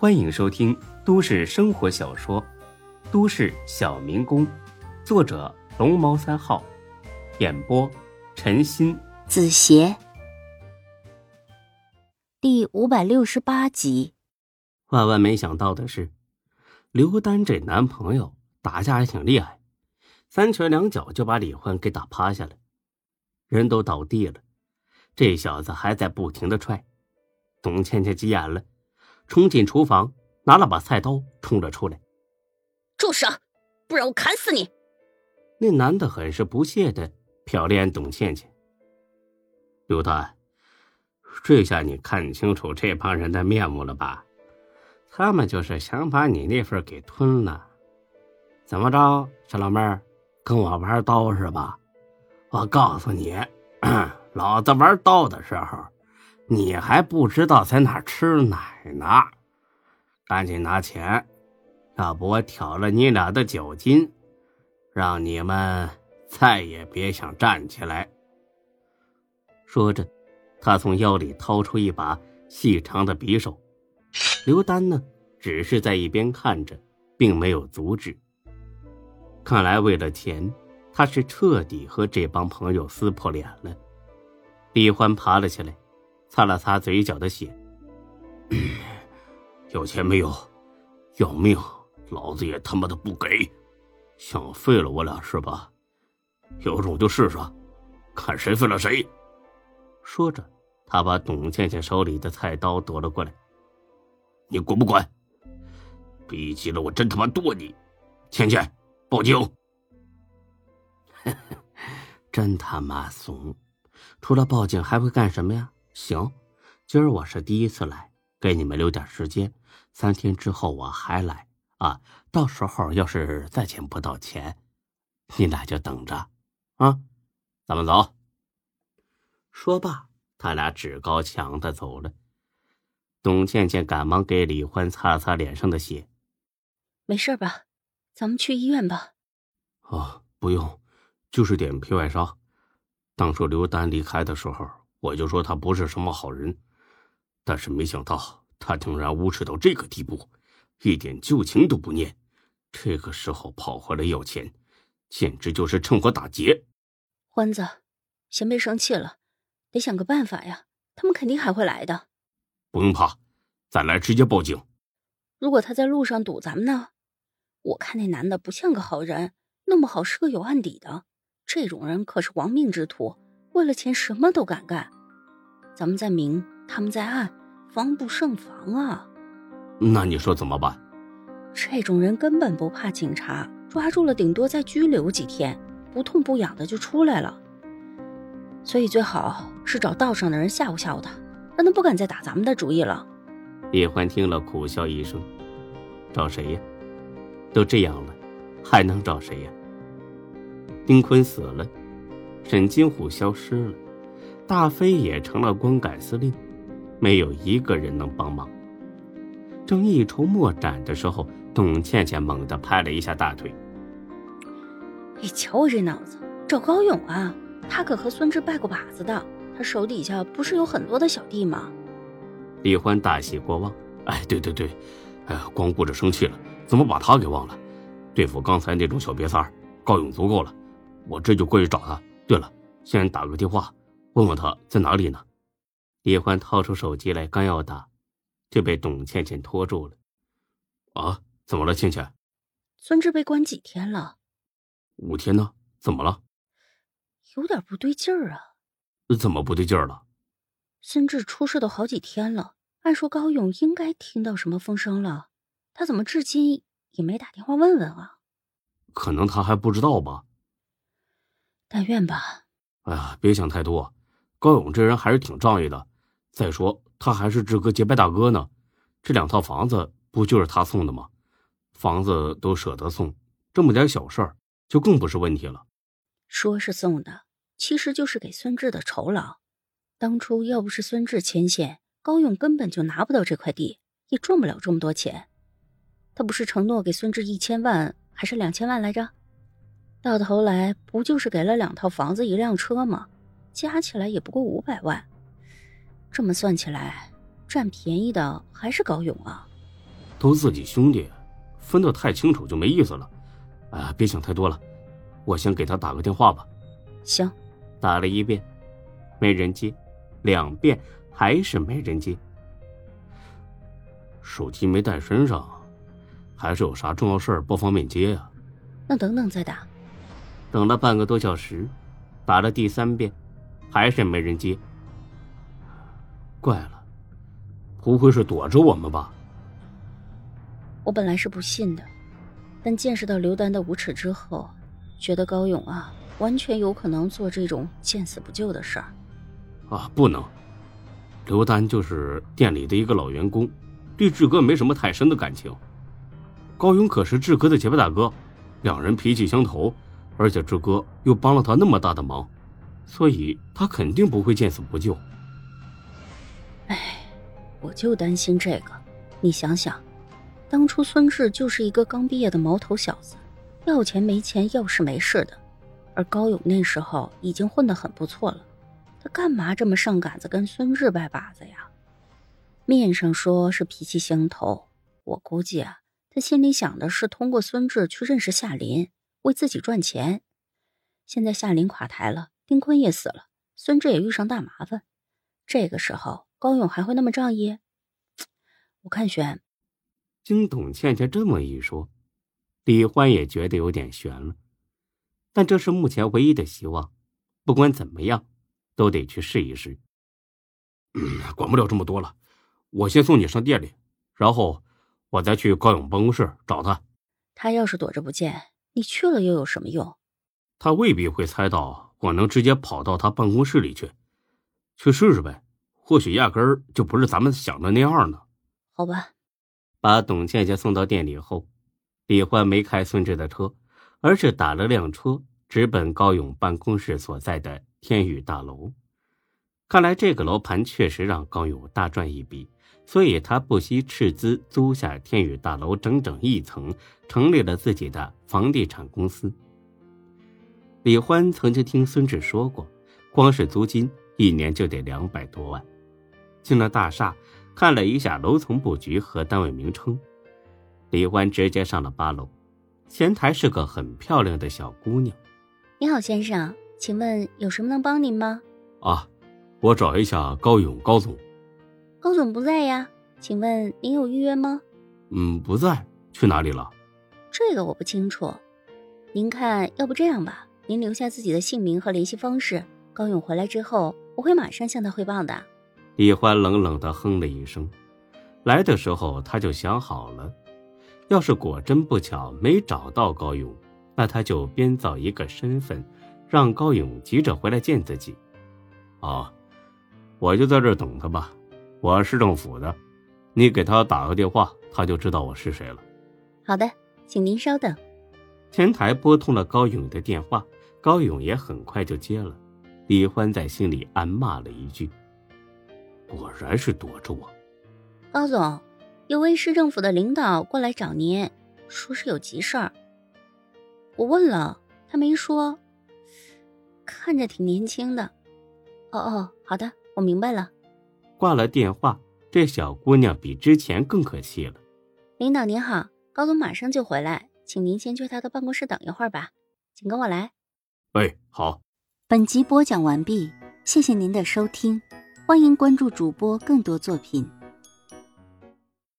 欢迎收听都市生活小说《都市小民工》，作者龙猫三号，演播陈鑫、子邪，第五百六十八集。万万没想到的是，刘丹这男朋友打架还挺厉害，三拳两脚就把李欢给打趴下了，人都倒地了，这小子还在不停的踹。董倩倩急眼了，冲进厨房，拿了把菜刀冲了出来。住手！不然我砍死你！那男的很是不屑的瞟了眼董倩倩。刘丹，这下你看清楚这帮人的面目了吧？他们就是想把你那份给吞了。怎么着，小老妹儿，跟我玩刀是吧？我告诉你，老子玩刀的时候。你还不知道在哪吃奶呢，赶紧拿钱，要不我挑了你俩的脚筋，让你们再也别想站起来。说着，他从腰里掏出一把细长的匕首。刘丹呢，只是在一边看着，并没有阻止。看来为了钱，他是彻底和这帮朋友撕破脸了。李欢爬了起来。擦了擦嘴角的血，有钱没有？要命！老子也他妈的不给！想废了我俩是吧？有种就试试，看谁废了谁！说着，他把董倩倩手里的菜刀夺了过来。你滚不滚？逼急了我真他妈剁你！倩倩，报警！真他妈怂！除了报警还会干什么呀？行，今儿我是第一次来，给你们留点时间。三天之后我还来啊！到时候要是再捡不到钱，你俩就等着啊！咱们走。说罢，他俩趾高气昂的走了。董倩倩赶忙给李欢擦了擦脸上的血，没事吧？咱们去医院吧。哦，不用，就是点皮外伤。当初刘丹离开的时候。我就说他不是什么好人，但是没想到他竟然无耻到这个地步，一点旧情都不念。这个时候跑回来要钱，简直就是趁火打劫。欢子，先别生气了，得想个办法呀。他们肯定还会来的。不用怕，再来直接报警。如果他在路上堵咱们呢？我看那男的不像个好人，弄不好是个有案底的。这种人可是亡命之徒。为了钱什么都敢干，咱们在明，他们在暗，防不胜防啊！那你说怎么办？这种人根本不怕警察，抓住了顶多再拘留几天，不痛不痒的就出来了。所以最好是找道上的人吓唬吓唬他，让他不敢再打咱们的主意了。叶欢听了苦笑一声：“找谁呀？都这样了，还能找谁呀？”丁坤死了。沈金虎消失了，大飞也成了光杆司令，没有一个人能帮忙。正一筹莫展的时候，董倩倩猛地拍了一下大腿：“你瞧我这脑子，找高勇啊！他可和孙志拜过把子的，他手底下不是有很多的小弟吗？”李欢大喜过望：“哎，对对对，哎，光顾着生气了，怎么把他给忘了？对付刚才那种小瘪三高勇足够了，我这就过去找他。”对了，先打个电话，问问他在哪里呢。李欢掏出手机来，刚要打，就被董倩倩拖住了。啊，怎么了，倩倩？孙志被关几天了？五天呢？怎么了？有点不对劲儿啊。怎么不对劲儿了？孙志出事都好几天了，按说高勇应该听到什么风声了，他怎么至今也没打电话问问啊？可能他还不知道吧。但愿吧。哎呀，别想太多。高勇这人还是挺仗义的。再说他还是志哥结拜大哥呢。这两套房子不就是他送的吗？房子都舍得送，这么点小事儿就更不是问题了。说是送的，其实就是给孙志的酬劳。当初要不是孙志牵线，高勇根本就拿不到这块地，也赚不了这么多钱。他不是承诺给孙志一千万，还是两千万来着？到头来不就是给了两套房子、一辆车吗？加起来也不过五百万。这么算起来，占便宜的还是高勇啊！都自己兄弟，分得太清楚就没意思了。啊，别想太多了，我先给他打个电话吧。行，打了一遍，没人接；两遍，还是没人接。手机没带身上，还是有啥重要事儿不方便接呀？那等等再打。等了半个多小时，打了第三遍，还是没人接。怪了，不会是躲着我们吧？我本来是不信的，但见识到刘丹的无耻之后，觉得高勇啊，完全有可能做这种见死不救的事儿。啊，不能！刘丹就是店里的一个老员工，对志哥没什么太深的感情。高勇可是志哥的结拜大哥，两人脾气相投，而且志哥又帮了他那么大的忙，所以他肯定不会见死不救。哎，我就担心这个。你想想。当初孙志就是一个刚毕业的毛头小子，要钱没钱，要事没事的。而高勇那时候已经混得很不错了，他干嘛这么上杆子跟孙志拜把子呀？面上说是脾气相投，我估计啊，他心里想的是通过孙志去认识夏林，为自己赚钱。现在夏林垮台了，丁坤也死了，孙志也遇上大麻烦，这个时候高勇还会那么仗义？我看悬。经董倩倩这么一说，李欢也觉得有点悬了。但这是目前唯一的希望，不管怎么样，都得去试一试。管不了这么多了，我先送你上店里，然后我再去高勇办公室找他。他要是躲着不见，你去了又有什么用？他未必会猜到我能直接跑到他办公室里去，去试试呗。或许压根儿就不是咱们想的那样呢。好吧。把董倩倩送到店里后，李欢没开孙志的车，而是打了辆车直奔高勇办公室所在的天宇大楼。看来这个楼盘确实让高勇大赚一笔，所以他不惜斥资租下天宇大楼整整一层，成立了自己的房地产公司。李欢曾经听孙志说过，光是租金一年就得两百多万，进了大厦。看了一下楼层布局和单位名称，李欢直接上了八楼。前台是个很漂亮的小姑娘。你好，先生，请问有什么能帮您吗？啊，我找一下高勇高总。高总不在呀，请问您有预约吗？嗯，不在，去哪里了？这个我不清楚。您看，要不这样吧，您留下自己的姓名和联系方式，高勇回来之后，我会马上向他汇报的。李欢冷冷的哼了一声，来的时候他就想好了，要是果真不巧没找到高勇，那他就编造一个身份，让高勇急着回来见自己。啊，我就在这等他吧，我市政府的，你给他打个电话，他就知道我是谁了。好的，请您稍等。前台拨通了高勇的电话，高勇也很快就接了。李欢在心里暗骂了一句。果然是躲着我，高总，有位市政府的领导过来找您，说是有急事儿。我问了，他没说，看着挺年轻的。哦哦，好的，我明白了。挂了电话，这小姑娘比之前更可气了。领导您好，高总马上就回来，请您先去他的办公室等一会儿吧，请跟我来。哎，好。本集播讲完毕，谢谢您的收听。欢迎关注主播更多作品。